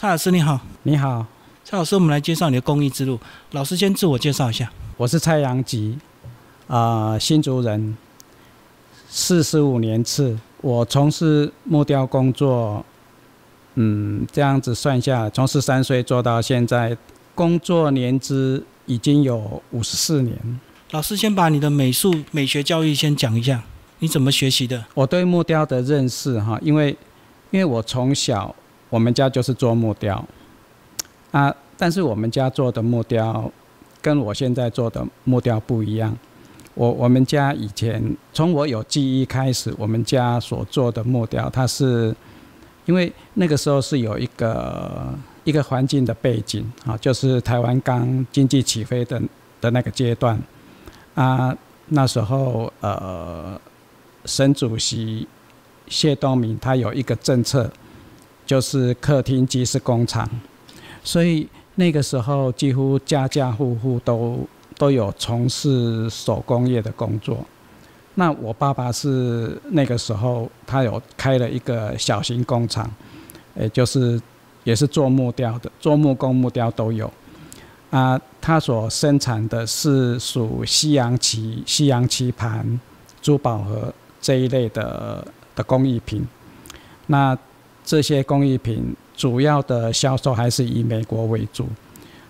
蔡老师你好，你好，蔡老师，我们来介绍你的公益之路。老师先自我介绍一下。我是蔡阳吉，啊、新竹人，四十五年次。我从事木雕工作，嗯，这样子算下，从十三岁做到现在，工作年资已经有五十四年。老师先把你的美术美学教育先讲一下，你怎么学习的？我对木雕的认识哈，因为因为我从小我们家就是做木雕啊，但是我们家做的木雕跟我现在做的木雕不一样。我我们家以前从我有记忆开始，我们家所做的木雕，它是因为那个时候是有一个一个环境的背景啊，就是台湾刚经济起飞的的那个阶段啊，那时候呃，省主席谢东闵他有一个政策，就是客厅即是工厂，所以那个时候几乎家家户户都都有从事手工业的工作。那我爸爸是那个时候他有开了一个小型工厂，也就是也是做木雕的，做木工、木雕都有。啊，他所生产的是属西洋棋、西洋棋盘、珠宝盒这一类的的工艺品。那这些工艺品主要的销售还是以美国为主，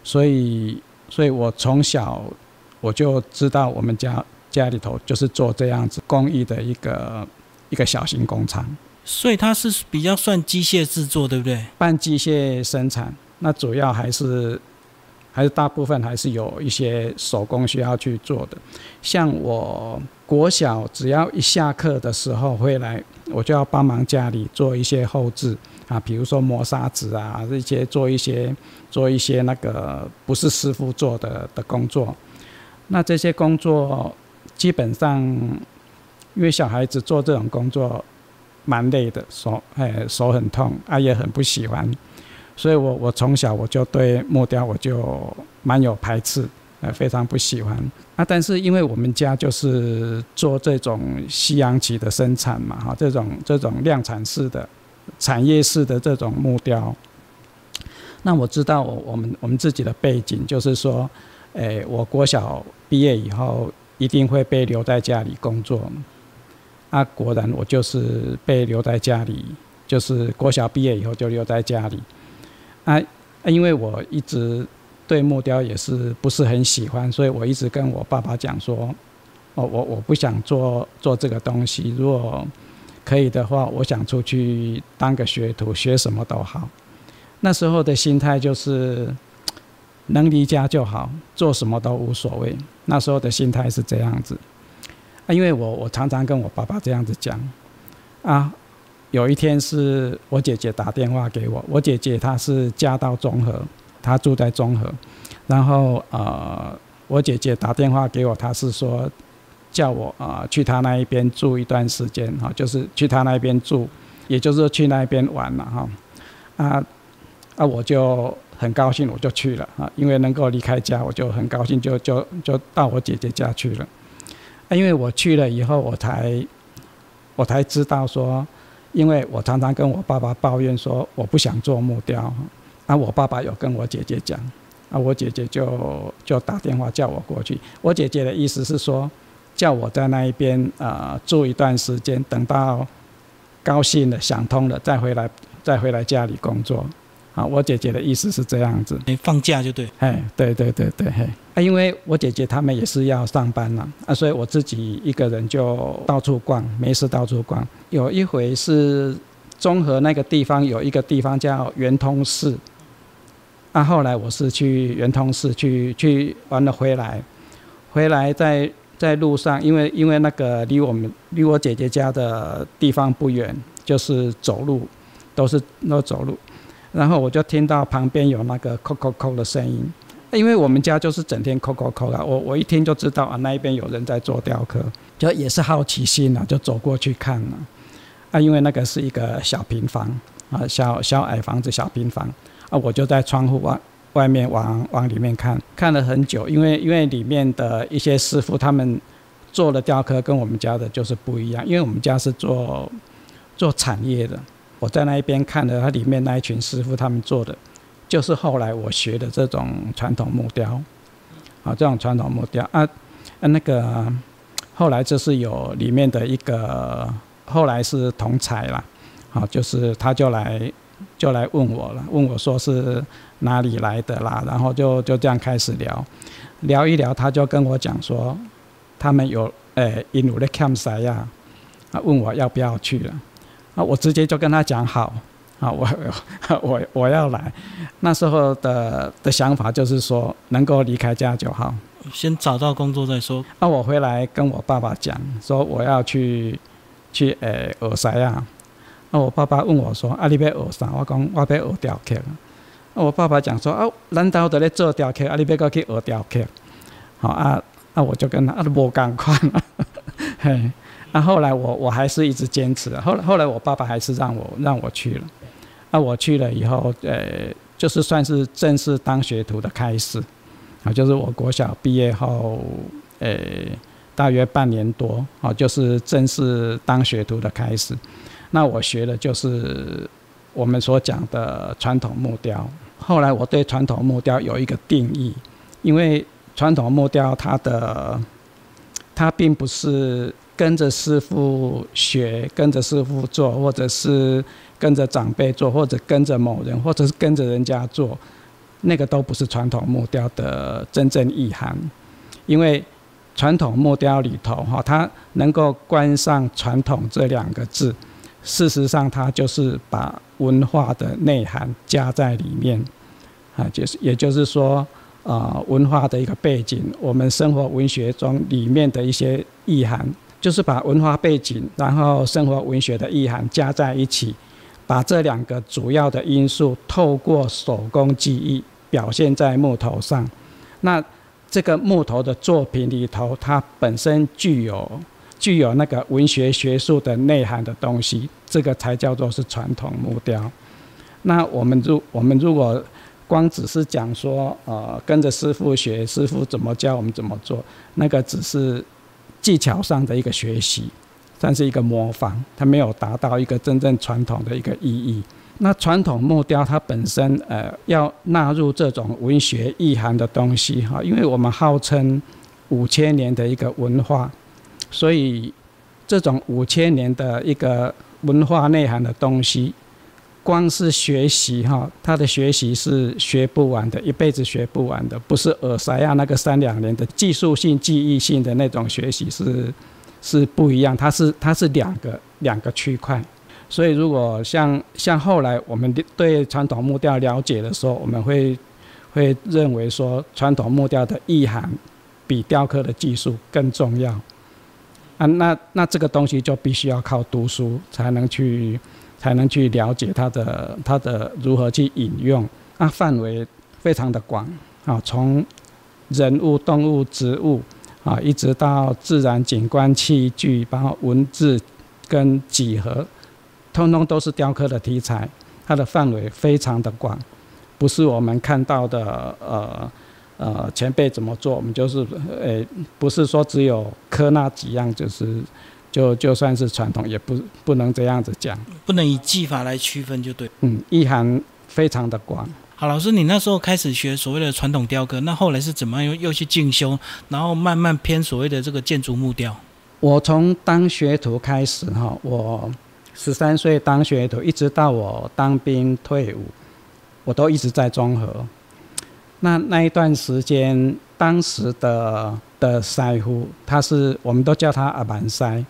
所以，所以我从小我就知道我们家家里头就是做这样子工艺的一个一个小型工厂，所以它是比较算机械制作，对不对？半机械生产。那主要还是还是大部分还是有一些手工需要去做的。像我国小只要一下课的时候回来，我就要帮忙家里做一些后置啊，比如说磨砂纸啊，这些做一些做一些那个不是师傅做的的工作。那这些工作基本上，因为小孩子做这种工作蛮累的，手哎手很痛，啊也很不喜欢，所以我我从小我就对木雕我就蛮有排斥，呃非常不喜欢啊。但是因为我们家就是做这种西洋棋的生产嘛，哈，这种这种量产式的、产业式的这种木雕，那我知道我我们我们自己的背景就是说，诶，我国小毕业以后一定会被留在家里工作。啊，果然我就是被留在家里，就是国小毕业以后就留在家里。啊，因为我一直对木雕也是不是很喜欢，所以我一直跟我爸爸讲说，哦，我我不想做做这个东西，如果可以的话，我想出去当个学徒，学什么都好。那时候的心态就是能离家就好，做什么都无所谓。那时候的心态是这样子。啊，因为我我常常跟我爸爸这样子讲，啊，有一天是我姐姐打电话给我，我姐姐她是嫁到中和，她住在中和，然后呃，我姐姐打电话给我，她是说叫我啊、去她那一边住一段时间哈、就是去她那边住，也就是说去那边玩了哈，啊啊，我就很高兴，我就去了啊，因为能够离开家，我就很高兴，就就就到我姐姐家去了。啊，因为我去了以后，我才我才知道说，因为我常常跟我爸爸抱怨说我不想做木雕，啊，我爸爸有跟我姐姐讲，啊，我姐姐就就打电话叫我过去。我姐姐的意思是说，叫我在那一边啊、住一段时间，等到高兴了、想通了再回来，再回来家里工作。啊，我姐姐的意思是这样子。你放假就对。哎，对对对对，嘿，啊，因为我姐姐他们也是要上班了啊，所以我自己一个人就到处逛，没事到处逛。有一回是中和那个地方有一个地方叫圆通寺，啊，后来我是去圆通寺去去玩了回来，回来在在路上，因为因为那个离我们离我姐姐家的地方不远，就是走路都是都走路。然后我就听到旁边有那个扣扣扣的声音，因为我们家就是整天扣扣扣啊，我我一听就知道啊，那一边有人在做雕刻，就也是好奇心啊，就走过去看了。啊，因为那个是一个小平房啊，小小矮房子，小平房啊，我就在窗户外外面往往里面看，看了很久，因为因为里面的一些师傅他们做的雕刻跟我们家的就是不一样，因为我们家是做做产业的。我在那一边看了他里面那一群师傅他们做的，就是后来我学的这种传统木雕，啊，这种传统木雕。啊，啊那个后来就是有里面的一个，后来是同才啦，好，就是他就来就来问我了，问我说是哪里来的啦，然后就就这样开始聊，聊一聊，他就跟我讲说，他们有诶印度的 camp 赛呀，啊，问我要不要去了。啊，我直接就跟他讲好，啊，我 我我要来。那时候的的想法就是说，能够离开家就好，先找到工作再说。那我回来跟我爸爸讲，说我要去去诶学啥啊？那我爸爸问我说：“啊，你要学啥？”我讲我要学雕刻。那我爸爸讲说：“啊，难道在咧做雕刻？啊，你要过去学雕刻？”好啊，那我就跟他啊，无共款，嘿。那后来我我还是一直坚持，后来后来我爸爸还是让我让我去了，那我去了以后，呃，就是算是正式当学徒的开始，啊，就是我国小毕业后，呃，大约半年多，啊，就是正式当学徒的开始。那我学的就是我们所讲的传统木雕。后来我对传统木雕有一个定义，因为传统木雕它的它并不是。跟着师傅学，跟着师傅做，或者是跟着长辈做，或者跟着某人，或者是跟着人家做，那个都不是传统木雕的真正意涵。因为传统木雕里头，哈，它能够关上“传统”这两个字，事实上它就是把文化的内涵加在里面，啊，就是也就是说，啊，文化的一个背景，我们生活文学中里面的一些意涵。就是把文化背景，然后生活文学的意涵加在一起，把这两个主要的因素透过手工技艺表现在木头上。那这个木头的作品里头，它本身具有具有那个文学学术的内涵的东西，这个才叫做是传统木雕。那我们如我们如果光只是讲说，呃，跟着师傅学，师傅怎么教我们怎么做，那个只是。技巧上的一个学习，算是一个模仿，它没有达到一个真正传统的一个意义。那传统木雕它本身，呃，要纳入这种文学意涵的东西，哈，因为我们号称五千年的一个文化，所以这种五千年的一个文化内涵的东西。光是学习哈，他的学习是学不完的，一辈子学不完的，不是耳塞啊那个三两年的技术性、记忆性的那种学习是是不一样，它是它是两个两个区块。所以如果像像后来我们对传统木雕了解的时候，我们会会认为说传统木雕的意涵比雕刻的技术更重要啊，那那这个东西就必须要靠读书才能去。才能去了解它的它的如何去引用，那范围非常的广啊，从人物、动物、植物啊，一直到自然景观、器具，包括文字跟几何，通通都是雕刻的题材。它的范围非常的广，不是我们看到的呃呃前辈怎么做，我们就是呃不是说只有刻那几样就是。就就算是传统，也不不能这样子讲，不能以技法来区分，就对。嗯，意涵非常的广。好，老师，你那时候开始学所谓的传统雕刻，那后来是怎么又又去进修，然后慢慢偏所谓的这个建筑木雕？我从当学徒开始哈，我十三岁当学徒，一直到我当兵退伍，我都一直在综合。那那一段时间，当时的的师傅，他是我们都叫他阿蛮塞。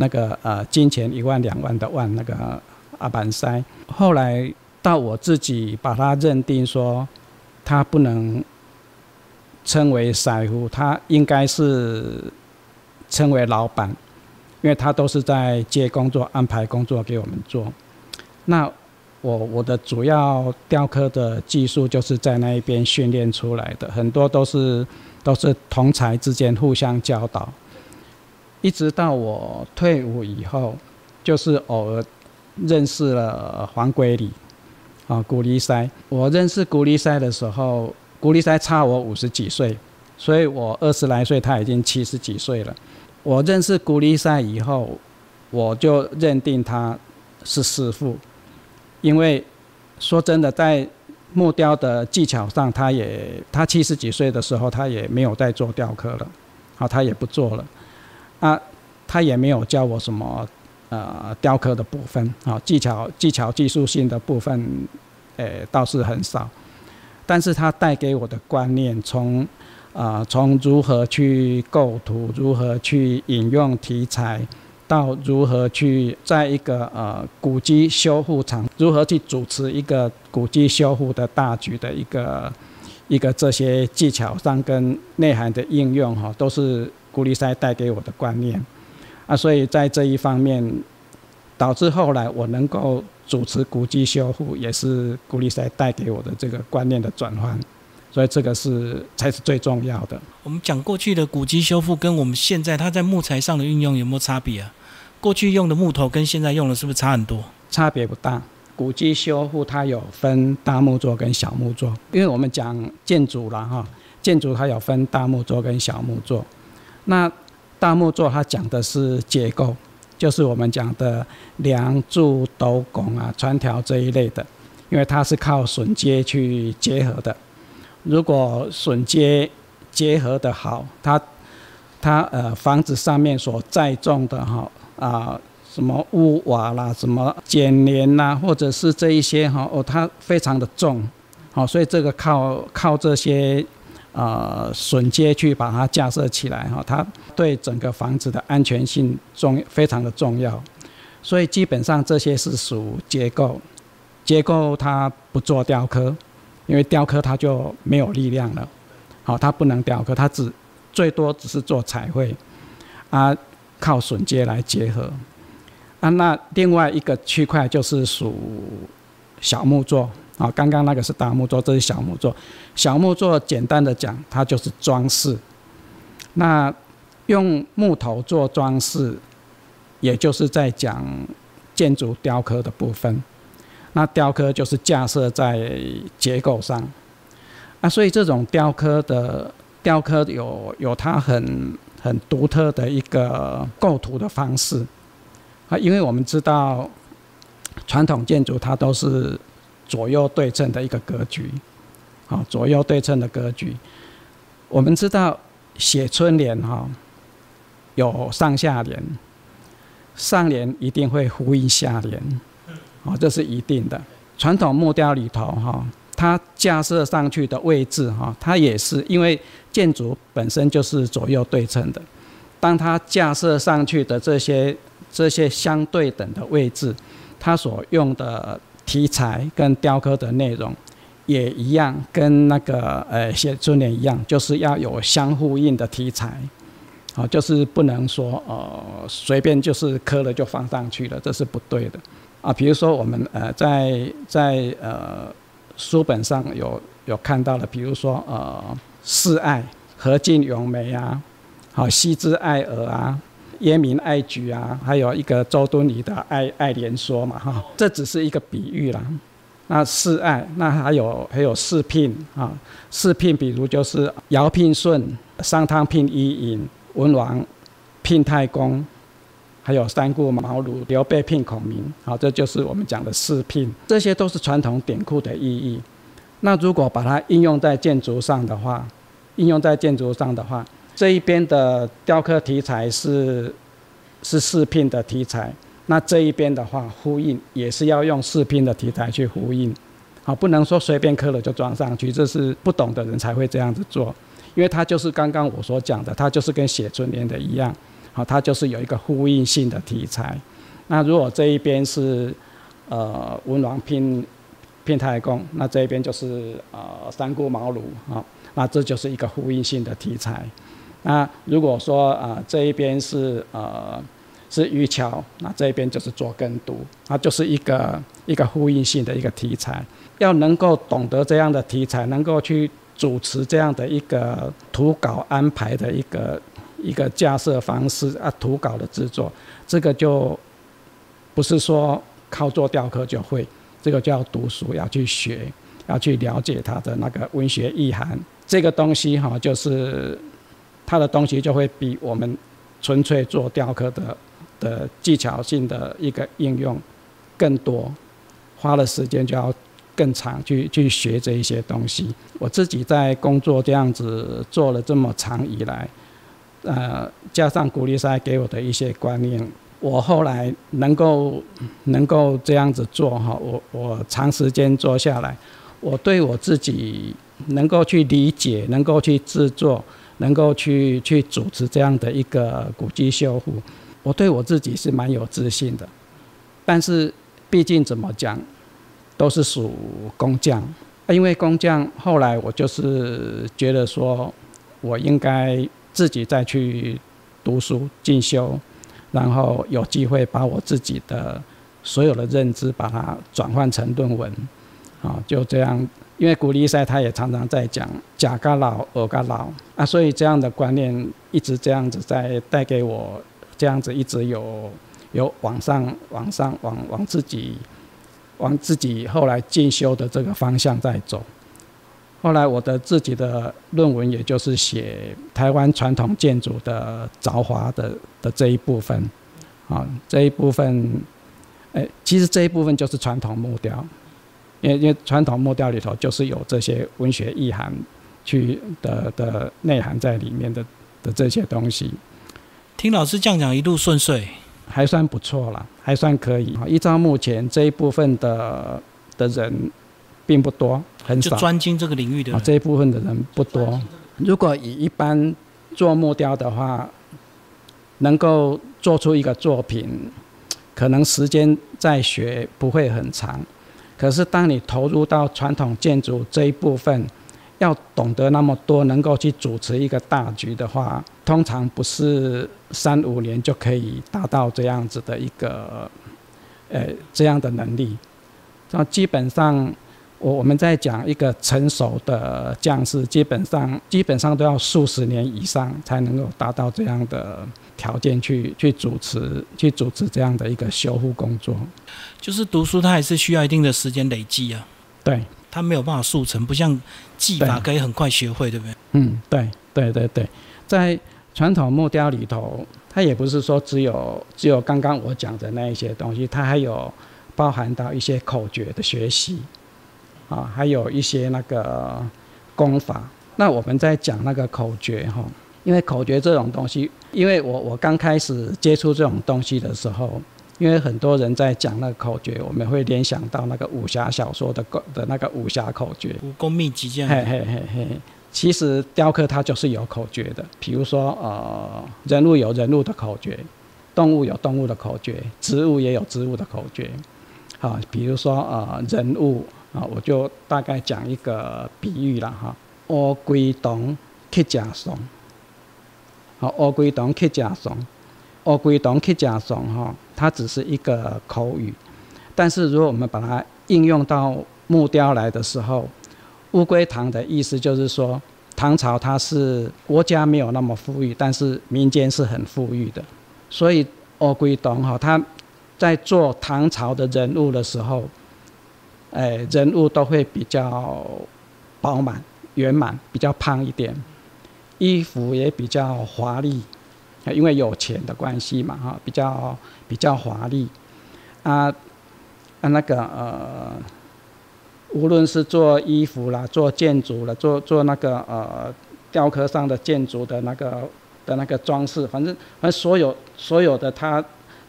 那个呃，金钱一万两万的万那个阿板塞，后来到我自己把他认定说，他不能称为师傅，他应该是称为老板，因为他都是在接工作、安排工作给我们做。那我我的主要雕刻的技术就是在那一边训练出来的，很多都是都是同才之间互相教导。一直到我退伍以后，就是偶尔认识了黄龟礼，啊，古力塞。我认识古力塞的时候，古力塞差我五十几岁，所以我二十来岁，他已经七十几岁了。我认识古力塞以后，我就认定他是师傅，因为说真的，在木雕的技巧上，他也他七十几岁的时候，他也没有在做雕刻了，啊，他也不做了，啊，他也没有教我什么呃雕刻的部分，啊，技巧技巧技术性的部分，诶倒是很少，但是他带给我的观念，从啊从如何去构图，如何去引用题材。到如何去在一个呃古迹修复厂，如何去主持一个古迹修复的大局的一个一个这些技巧上跟内涵的应用哈，都是古力塞带给我的观念啊，所以在这一方面，导致后来我能够主持古迹修复，也是古力塞带给我的这个观念的转换。所以这个是才是最重要的。我们讲过去的古迹修复跟我们现在它在木材上的运用有没有差别啊？过去用的木头跟现在用的是不是差很多？差别不大。古迹修复它有分大木作跟小木作，因为我们讲建筑了哈，建筑它有分大木作跟小木作。那大木作它讲的是结构，就是我们讲的梁柱斗拱啊、穿条这一类的，因为它是靠榫接去结合的。如果榫接结合的好，它它呃房子上面所载重的哈啊什么屋瓦啦，什么剪连呐，或者是这一些哈哦，它非常的重，好，所以这个靠靠这些啊榫接去把它架设起来哈，它对整个房子的安全性重非常的重要，所以基本上这些是属结构，结构它不做雕刻。因为雕刻它就没有力量了，好，它不能雕刻，它只最多只是做彩绘，啊，靠榫接来结合，啊，那另外一个区块就是属小木作，啊，刚刚那个是大木作，这是小木作，小木作简单的讲，它就是装饰，那用木头做装饰，也就是在讲建筑雕刻的部分。那雕刻就是架设在结构上，啊，所以这种雕刻的雕刻有有它很很独特的一个构图的方式，啊，因为我们知道传统建筑它都是左右对称的一个格局，啊，左右对称的格局，我们知道写春联哈有上下联，上联一定会呼应下联。哦，这是一定的。传统木雕里头，哈，它架设上去的位置，哈，它也是因为建筑本身就是左右对称的。当它架设上去的这些这些相对等的位置，它所用的题材跟雕刻的内容也一样，跟那个呃写春联一样，就是要有相呼应的题材。好，就是不能说呃随便就是刻了就放上去了，这是不对的。啊，比如说我们呃在在呃书本上有有看到了，比如说呃示爱何进咏梅啊，好西之爱鹅啊，耶明爱菊啊，还有一个周敦颐的爱爱莲说嘛哈，这只是一个比喻啦。那示爱，那还有还有四聘啊，四聘比如就是尧聘舜，商汤聘伊尹，文王聘太公。还有三顾茅庐、刘备聘孔明，好，这就是我们讲的四聘，这些都是传统典故的意义。那如果把它应用在建筑上的话，应用在建筑上的话，这一边的雕刻题材是是四聘的题材，那这一边的话呼应也是要用四聘的题材去呼应，好，不能说随便刻了就装上去，这是不懂的人才会这样子做，因为它就是刚刚我所讲的，它就是跟写春联的一样。啊，它就是有一个呼应性的题材。那如果这一边是呃文王聘聘太公，那这一边就是呃三顾茅庐啊，那这就是一个呼应性的题材。那如果说啊这一边是呃是渔樵，那这一边就是做耕读，它就是一个一个呼应性的一个题材。要能够懂得这样的题材，能够去主持这样的一个图稿安排的一个。一个架设方式啊，图稿的制作，这个就不是说靠做雕刻就会，这个就要读书，要去学，要去了解它的那个文学意涵。这个东西哈，就是它的东西就会比我们纯粹做雕刻的的技巧性的一个应用更多，花的时间就要更长，去去学这一些东西。我自己在工作这样子做了这么长以来，呃，加上古力赛给我的一些观念，我后来能够能够这样子做哈，我我长时间做下来，我对我自己能够去理解，能够去制作，能够去去主持这样的一个古迹修复，我对我自己是蛮有自信的。但是毕竟怎么讲，都是属工匠。因为工匠，后来我就是觉得说，我应该自己再去读书进修，然后有机会把我自己的所有的认知把它转换成论文，啊，就这样。因为古力赛他也常常在讲“假噶老，尔噶老”，啊，所以这样的观念一直这样子在带给我，这样子一直有有往上、往上、往往自己。往自己后来进修的这个方向在走。后来我的自己的论文，也就是写台湾传统建筑的凿华的的这一部分，啊，这一部分，哎，其实这一部分就是传统木雕，因为因为传统木雕里头就是有这些文学意涵去的的内涵在里面的的这些东西。听老师这样讲，一路顺遂。还算不错啦，还算可以。依照目前这一部分的的人，并不多，很少。专精这个领域的这一部分的人不多。如果以一般做木雕的话，能够做出一个作品，可能时间在学不会很长。可是当你投入到传统建筑这一部分，要懂得那么多，能够去主持一个大局的话，通常不是三五年就可以达到这样子的一个，呃，这样的能力。那基本上，我我们在讲一个成熟的匠师，基本上基本上都要数十年以上才能够达到这样的条件去去主持去主持这样的一个修复工作。就是读书，它还是需要一定的时间累积啊。对。它没有办法速成，不像技法可以很快学会，对不对？嗯，对，对，对，对，在传统木雕里头，它也不是说只有只有刚刚我讲的那一些东西，它还有包含到一些口诀的学习，啊，还有一些那个功法。那我们在讲那个口诀哈，因为口诀这种东西，因为我我刚开始接触这种东西的时候。因为很多人在讲那个口诀，我们会联想到那个武侠小说的的那个武侠口诀，武功秘籍这样。嘿嘿嘿嘿，其实雕刻它就是有口诀的，比如说呃，人物有人物的口诀，动物有动物的口诀，植物也有植物的口诀。好，比如说呃人物啊，我就大概讲一个比喻了哈。乌龟洞去食松，好，乌龟洞去食松。乌龟洞去假松哈，它只是一个口语，但是如果我们把它应用到木雕来的时候，乌龟堂的意思就是说，唐朝它是国家没有那么富裕，但是民间是很富裕的，所以乌龟洞哈，它在做唐朝的人物的时候，哎，人物都会比较饱满、圆满，比较胖一点，衣服也比较华丽。因为有钱的关系嘛，哈，比较比较华丽，啊，啊那个呃，无论是做衣服啦，做建筑了，做做那个呃雕刻上的建筑的那个的那个装饰，反正反正所有所有的它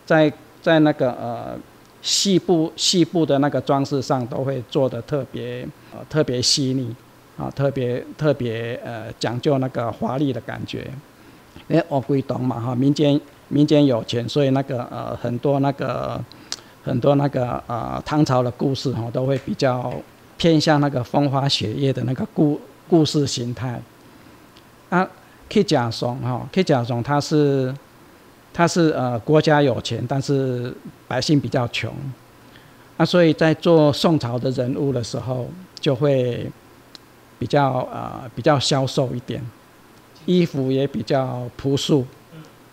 在在那个呃细部细部的那个装饰上都会做的特别呃特别细腻啊，特别特别呃讲究那个华丽的感觉。因为乌龟洞嘛哈，民间民间有钱，所以那个呃很多那个很多那个呃唐朝的故事哈，都会比较偏向那个风花雪月的那个故故事形态。啊，去甲松哈，去甲松他是他是呃国家有钱，但是百姓比较穷，啊，所以在做宋朝的人物的时候，就会比较呃比较消瘦一点。衣服也比较朴素，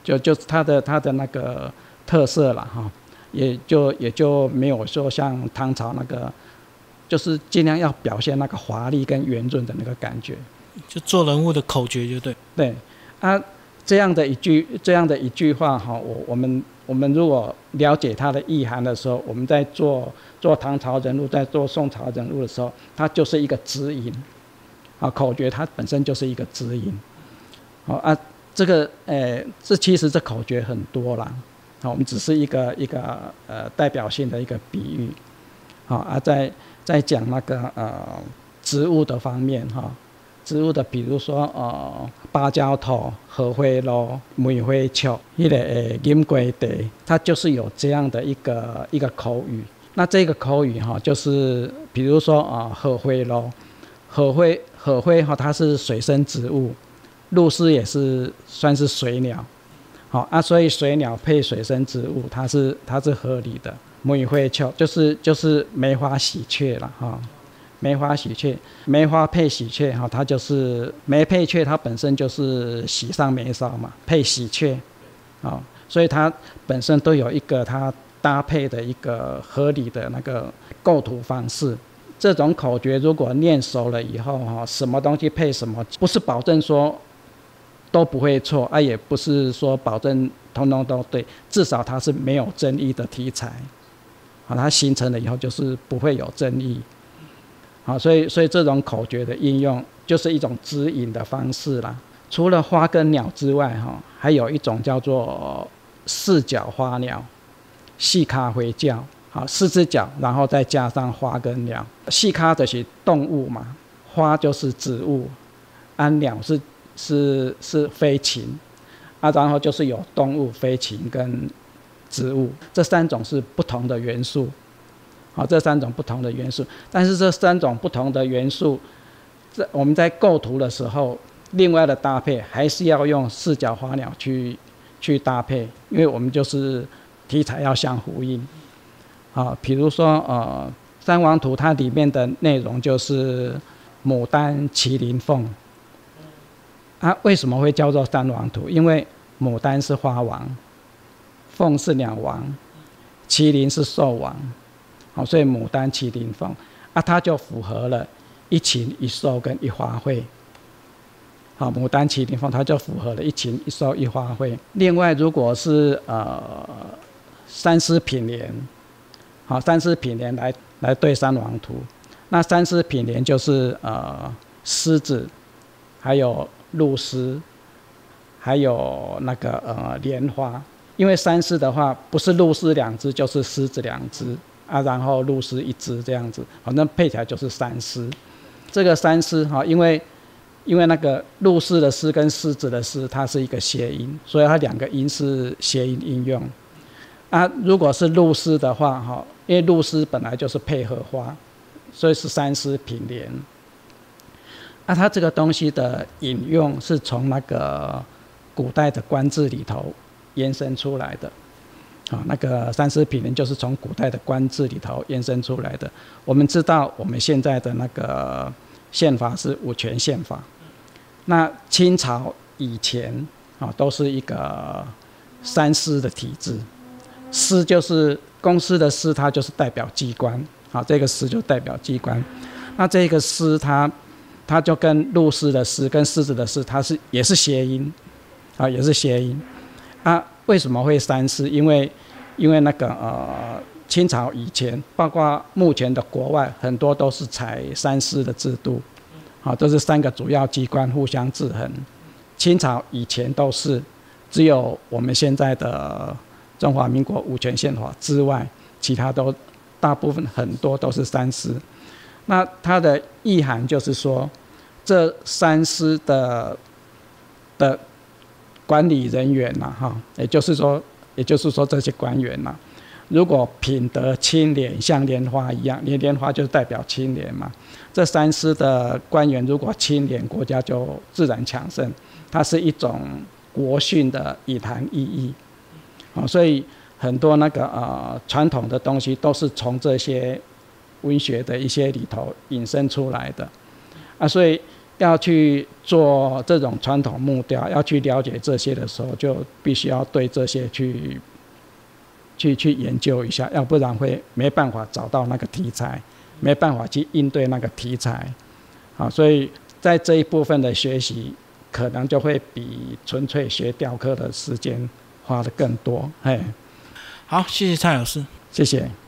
就就他的他的那个特色了哈，也就也就没有说像唐朝那个，就是尽量要表现那个华丽跟圆润的那个感觉，就做人物的口诀就对。对，啊，这样的一句这样的一句话哈，我我们我们如果了解它的意涵的时候，我们在做做唐朝人物，在做宋朝人物的时候，它就是一个指引。啊，口诀它本身就是一个指引。好啊，这个呃，这其实这口诀很多啦。好，我们只是一个一个呃代表性的一个比喻。好啊，在在讲那个呃植物的方面哈。植物的，比如说呃，芭蕉头、荷花露、梅花草，一个诶金龟地，它就是有这样的一个一个口语。那这个口语哈，就是比如说啊，荷花露，荷灰荷灰哈，它是水生植物，鹭鸶也是算是水鸟，好啊，所以水鸟配水生植物，它是它是合理的。梅花草就是就是梅花喜鹊了哈。梅花喜鹊，梅花配喜鹊，哈，它就是梅配鹊，它本身就是喜上眉梢嘛，配喜鹊，啊，所以它本身都有一个它搭配的一个合理的那个构图方式。这种口诀如果念熟了以后，哈，什么东西配什么，不是保证说都不会错，啊，也不是说保证通通都对，至少它是没有争议的题材，好，它形成了以后就是不会有争议。好，所以所以这种口诀的应用就是一种指引的方式啦。除了花跟鸟之外，哈，还有一种叫做四脚花鸟，细咖回叫。好，四只脚，然后再加上花跟鸟。细咖的是动物嘛，花就是植物，啊，鸟是是是飞禽，啊，然后就是有动物、飞禽跟植物，这三种是不同的元素。好，这三种不同的元素，但是这三种不同的元素，在我们在构图的时候，另外的搭配还是要用四角花鸟去去搭配，因为我们就是题材要相呼应。好，比如说呃，三王图它里面的内容就是牡丹、麒麟、凤。啊，为什么会叫做三王图？因为牡丹是花王，凤是鸟王，麒麟是兽王。好，所以牡丹、麒麟、凤，啊，它就符合了一禽一兽跟一花卉。好，牡丹、麒麟、凤，它就符合了一禽一兽一花卉。另外，如果是呃三狮品联，好，三狮品联来来对三王图，那三狮品联就是呃狮子，还有鹭鸶，还有那个呃莲花。因为三狮的话，不是鹭鸶两只，就是狮子两只。啊，然后露丝一只这样子，反正配起来就是三丝。这个三丝哈，因为因为那个露丝的丝跟狮子的狮，它是一个谐音，所以它两个音是谐音应用。啊，如果是露丝的话哈，因为露丝本来就是配合花，所以是三丝品联。那它这个东西的引用是从那个古代的官制里头延伸出来的。啊，那个三狮品联就是从古代的官制里头延伸出来的。我们知道，我们现在的那个宪法是五权宪法。那清朝以前啊，都是一个三司的体制。司就是公司的司，它就是代表机关。啊，这个司就代表机关。那这个司，它它就跟陆司的司跟狮子的狮，它是也是谐音，啊，也是谐音。啊，为什么会三司？因为因为那个呃，清朝以前，包括目前的国外，很多都是采三司的制度，好，这是三个主要机关互相制衡。清朝以前都是，只有我们现在的中华民国五权宪法之外，其他都大部分很多都是三司。那它的意涵就是说，这三司的的管理人员呐，哈，也就是说。也就是说，这些官员嘛，如果品德清廉，像莲花一样，莲莲花就代表清廉嘛。这三司的官员如果清廉，国家就自然强盛。它是一种国训的以谈意义，啊，所以很多那个呃传统的东西都是从这些文学的一些里头引申出来的，啊，所以。要去做这种传统木雕，要去了解这些的时候，就必须要对这些去去去研究一下，要不然会没办法找到那个题材，没办法去应对那个题材。好，所以在这一部分的学习，可能就会比纯粹学雕刻的时间花的更多。嘿，好，谢谢蔡老师。谢谢。